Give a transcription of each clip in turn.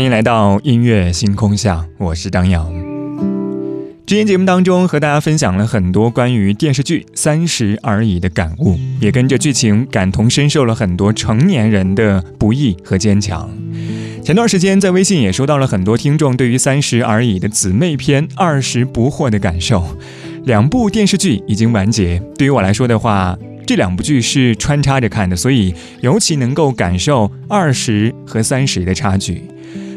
欢迎来到音乐星空下，我是张扬。之前节目当中和大家分享了很多关于电视剧《三十而已》的感悟，也跟着剧情感同身受了很多成年人的不易和坚强。前段时间在微信也收到了很多听众对于《三十而已》的姊妹篇《二十不惑》的感受。两部电视剧已经完结，对于我来说的话，这两部剧是穿插着看的，所以尤其能够感受二十和三十的差距。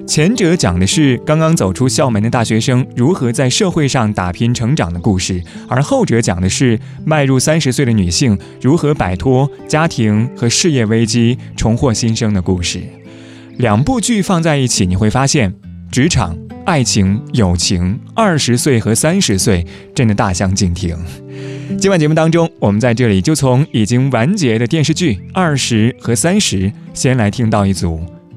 前者讲的是刚刚走出校门的大学生如何在社会上打拼成长的故事，而后者讲的是迈入三十岁的女性如何摆脱家庭和事业危机，重获新生的故事。两部剧放在一起，你会发现，职场、爱情、友情，二十岁和三十岁真的大相径庭。今晚节目当中，我们在这里就从已经完结的电视剧《二十和三十》先来听到一组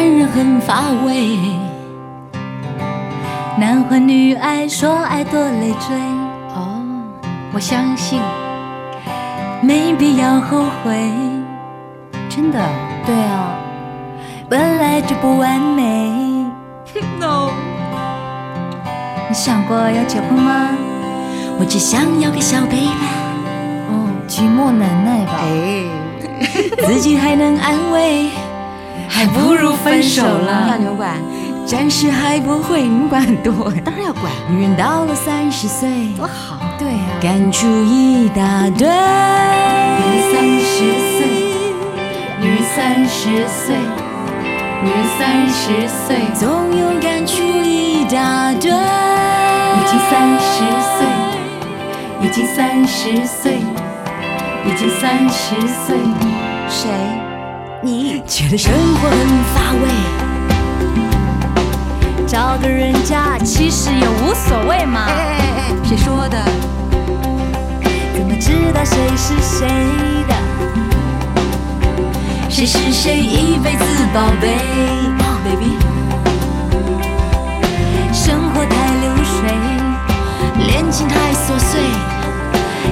男人很乏味，男欢女爱，说爱多累赘。哦，我相信，没必要后悔。真的，对啊，本来就不完美。no，你想过要结婚吗？我只想要个小 baby，哦，寂寞难耐吧？哎，自己还能安慰，还不如分手要了。你们管？暂时还不会，你们管很多。当然要管，女人到了三十岁，多好。对啊，感触一大堆。女人三十岁，女人三十岁，女人三十岁，总有感触一大堆。已经三十岁，已经三十岁，已经三十岁。谁？你觉得生活很乏味，找个人家其实也无所谓嘛。哎哎哎，谁说的？怎么知道谁是谁的？谁是谁一辈子宝贝、oh, baby。生活太流水，恋情太琐碎，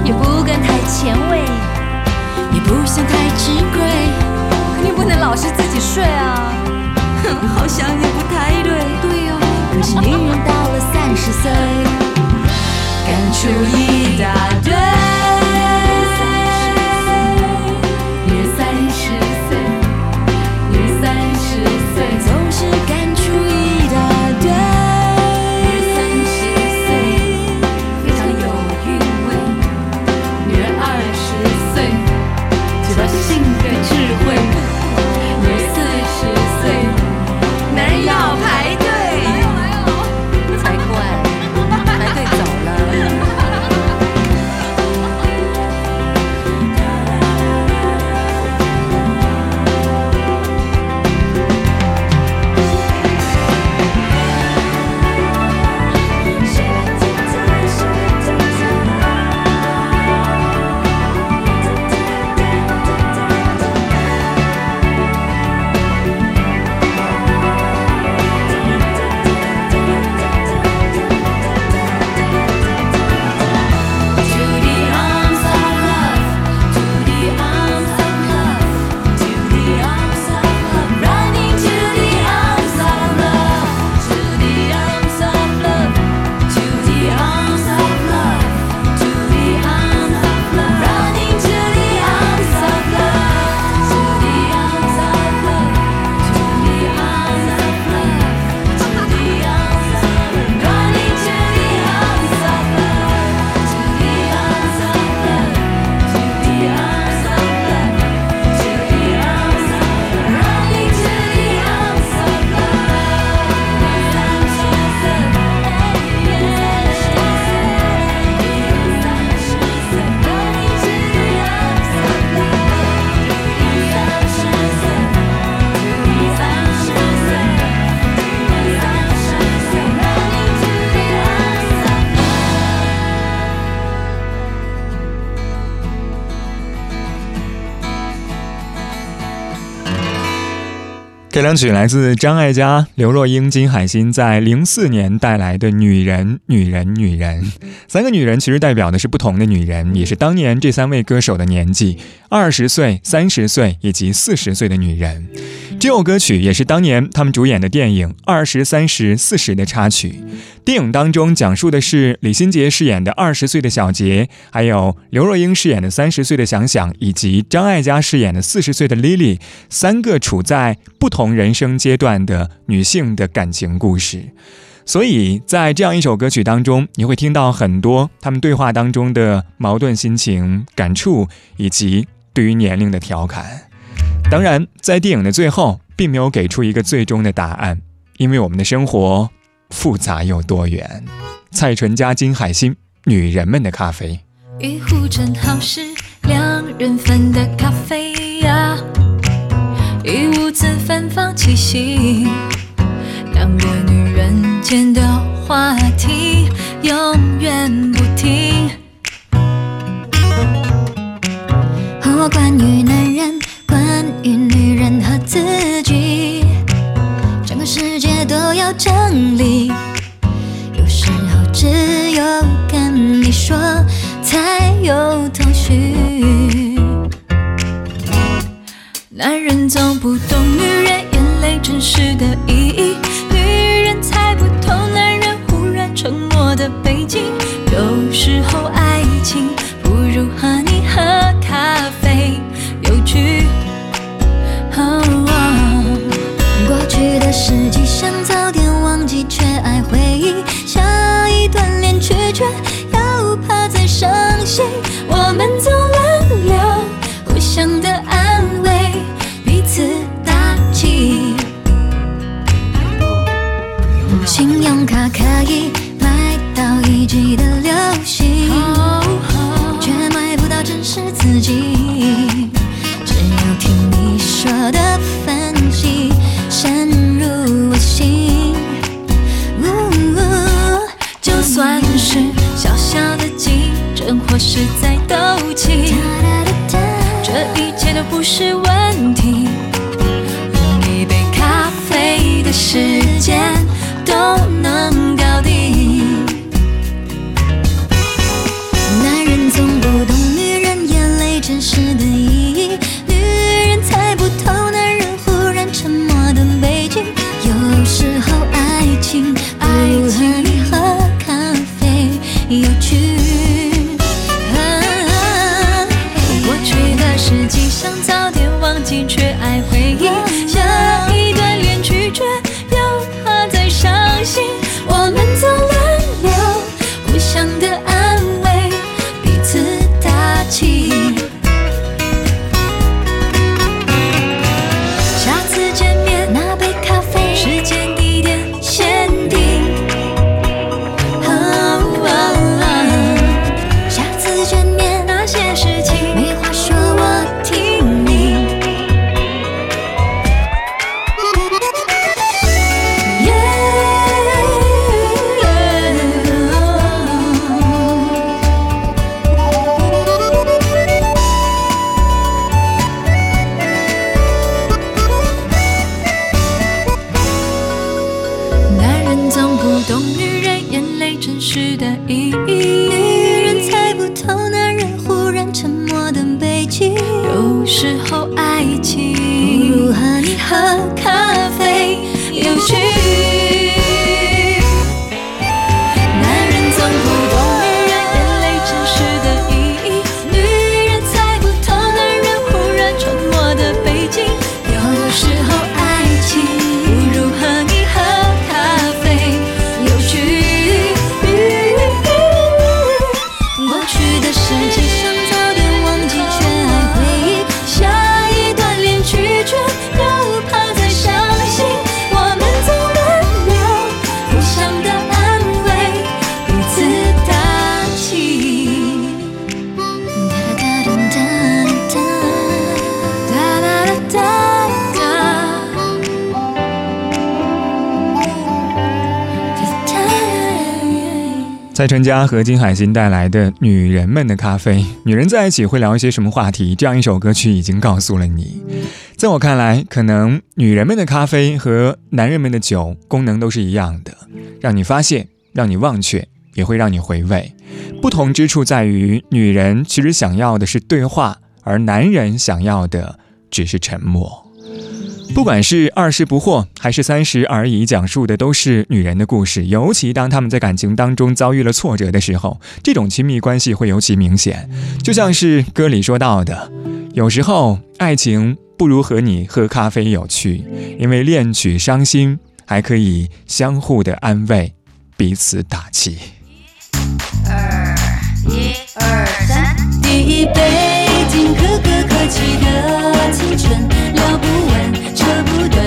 也不敢太前卫，也不想太吃亏。老是自己睡啊！哼 好像也不太对。对哦、可是女人到了三十岁，感触一大堆。这两曲来自张艾嘉、刘若英、金海心在零四年带来的《女人，女人，女人》。三个女人其实代表的是不同的女人，也是当年这三位歌手的年纪：二十岁、三十岁以及四十岁的女人。这首歌曲也是当年他们主演的电影《二十三十四十》的插曲。电影当中讲述的是李心洁饰演的二十岁的小杰，还有刘若英饰演的三十岁的想想，以及张艾嘉饰演的四十岁的 Lily，三个处在不同人生阶段的女性的感情故事。所以在这样一首歌曲当中，你会听到很多他们对话当中的矛盾心情、感触，以及对于年龄的调侃。当然，在电影的最后，并没有给出一个最终的答案，因为我们的生活复杂又多元。蔡淳佳、金海心，《女人们的咖啡》。一壶正好是两人份的咖啡呀，一屋子芬芳气息，两个女人间的话题永远不停。和我关于男人，关于女人和自己，整个世界都要整理。有时候只有跟你说才有男人总不懂女人眼泪真实的意义，女人猜不透男人忽然沉默的背景。有时候爱情不如和你喝咖啡有趣。哦过去的事迹想早点蔡淳佳和金海心带来的《女人们的咖啡》，女人在一起会聊一些什么话题？这样一首歌曲已经告诉了你。在我看来，可能女人们的咖啡和男人们的酒功能都是一样的，让你发现，让你忘却，也会让你回味。不同之处在于，女人其实想要的是对话，而男人想要的只是沉默。不管是二十不惑还是三十而已，讲述的都是女人的故事。尤其当她们在感情当中遭遇了挫折的时候，这种亲密关系会尤其明显。就像是歌里说到的，有时候爱情不如和你喝咖啡有趣，因为恋曲伤心还可以相互的安慰，彼此打气。一二一二三，第一杯敬哥哥起的青春，聊不完，扯不断。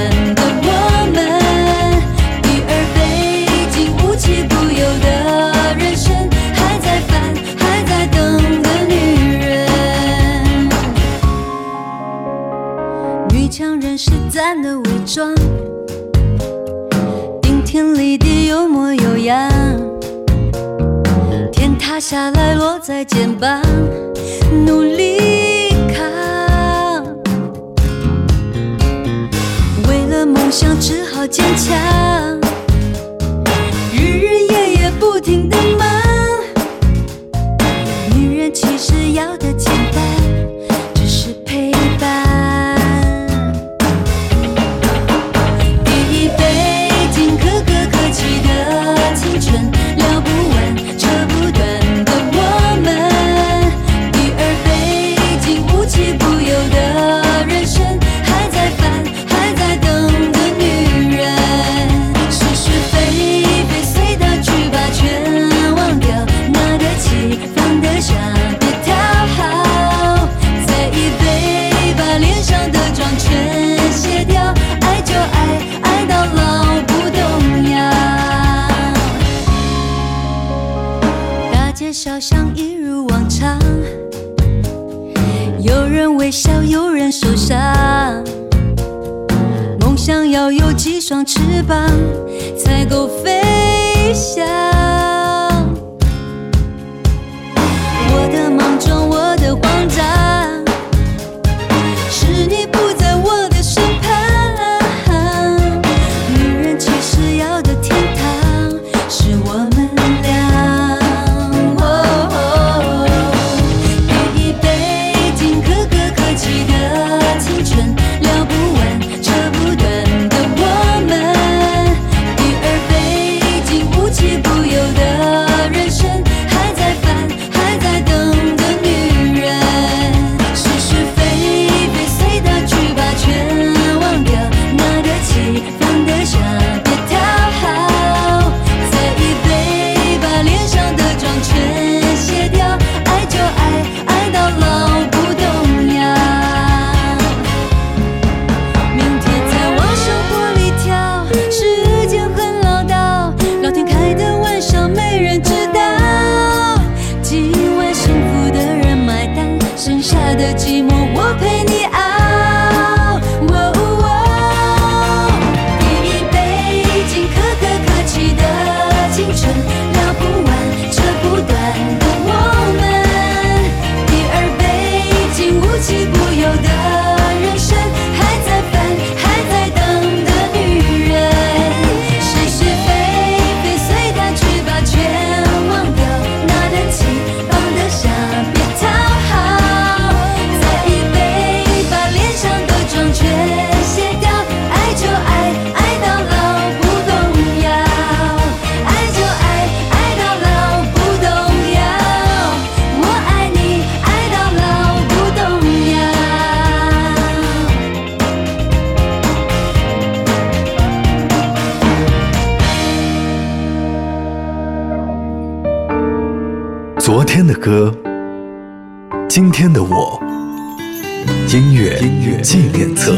天的我，音乐音乐纪念册。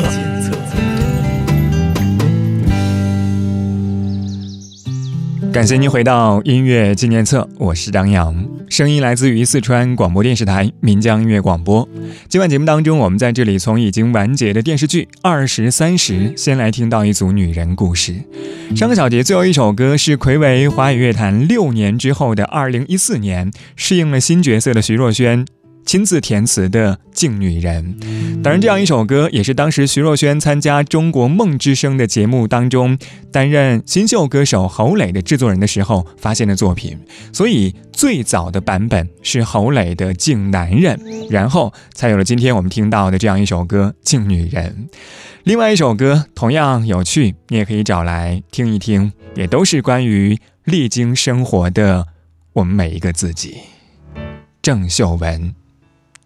感谢您回到音乐纪念册，我是张扬，声音来自于四川广播电视台岷江音乐广播。今晚节目当中，我们在这里从已经完结的电视剧《二十三十》先来听到一组女人故事。上个小节最后一首歌是魁违华语乐坛六年之后的二零一四年，适应了新角色的徐若瑄亲自填词的《敬女人》。当然，这样一首歌也是当时徐若瑄参加《中国梦之声》的节目当中担任新秀歌手侯磊的制作人的时候发现的作品。所以最早的版本是侯磊的《敬男人》，然后才有了今天我们听到的这样一首歌《敬女人》。另外一首歌同样有趣，你也可以找来听一听，也都是关于历经生活的我们每一个自己。郑秀文，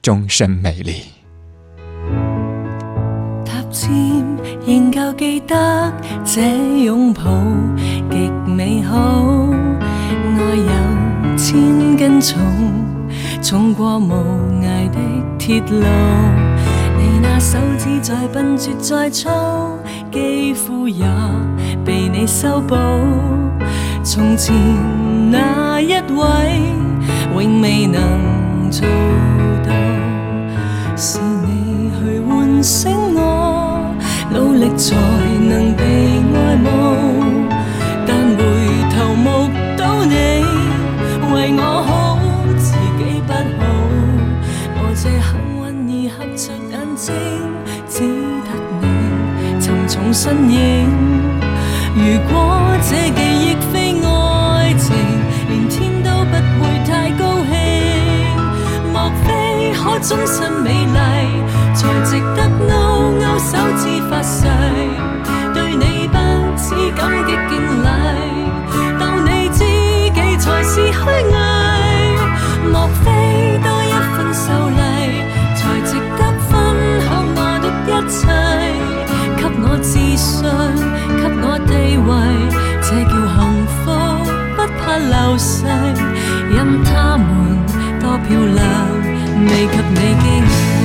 終身美麗。踏尖仍舊記得這擁抱極美好，愛有千斤重，重過無涯的鐵路。你那手指再笨拙再粗，肌膚也被你修補。從前那一位，永未能做，是你去唤醒我，努力才能被爱慕。但回头目睹你为我好，自己不好。我这幸运儿合着眼睛，只得你沉重身影。如果这记忆非我终身美丽，才值得勾勾手指发誓，对你不止感激敬禮，當你知己才是虚伪。莫非多一份秀丽，才值得分享我的一切？给我自信，给我地位，这叫幸福，不怕流逝。任他们多漂亮，未及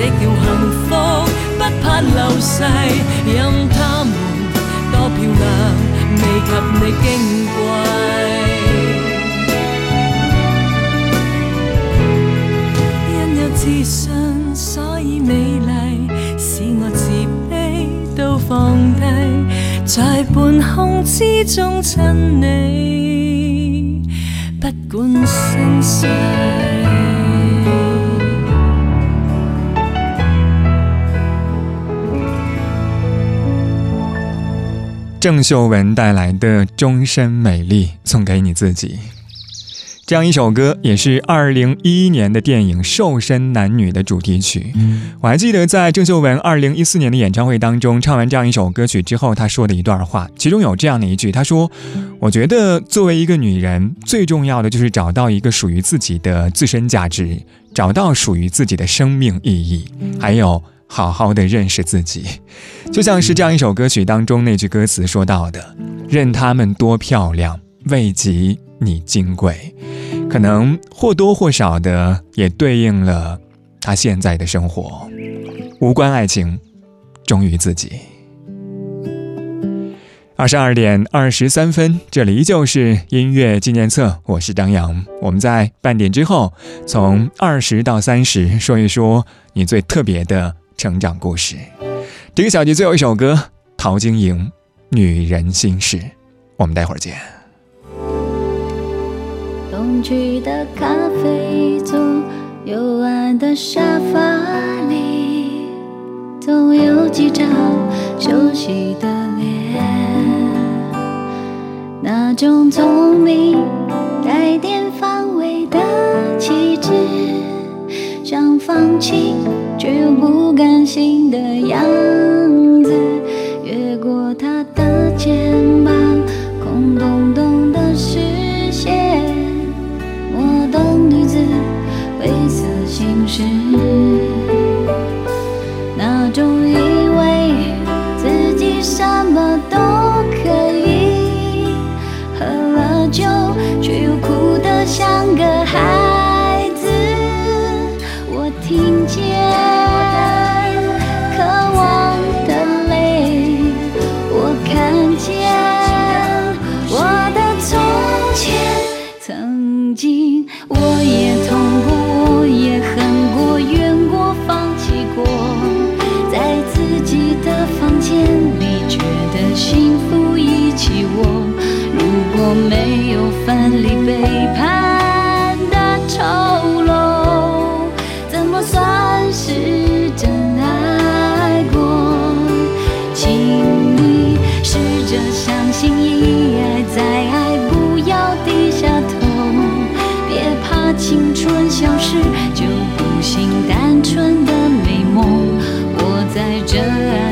這叫幸福，不怕流逝。任他們多漂亮，未及你矜貴。因有自信，所以美麗，使我自卑都放低，在半空之中親你，不管生死。鄭秀文带来的《终身美丽》送给你自己。这样一首歌也是二零一一年的电影《瘦身男女》的主题曲。我还记得在郑秀文二零一四年的演唱会当中，唱完这样一首歌曲之后，她说的一段话，其中有这样的一句：“她说，我觉得作为一个女人，最重要的就是找到一个属于自己的自身价值，找到属于自己的生命意义，还有好好的认识自己。”就像是这样一首歌曲当中那句歌词说到的：“任她们多漂亮，未及你金贵。”可能或多或少的也对应了他现在的生活，无关爱情，忠于自己。二十二点二十三分，这里依旧是音乐纪念册，我是张扬。我们在半点之后，从二十到三十，说一说你最特别的成长故事。这个小节最后一首歌，陶晶莹《女人心事》，我们待会儿见。冬去的咖啡座，幽暗的沙发里，总有几张熟悉的脸，那种聪明带点防卫的气质，想放弃。却又不甘心的样子。我没有分离背叛的丑陋，怎么算是真爱过？请你试着相信一爱再爱，不要低下头，别怕青春消失就不信单纯的美梦，我在这爱。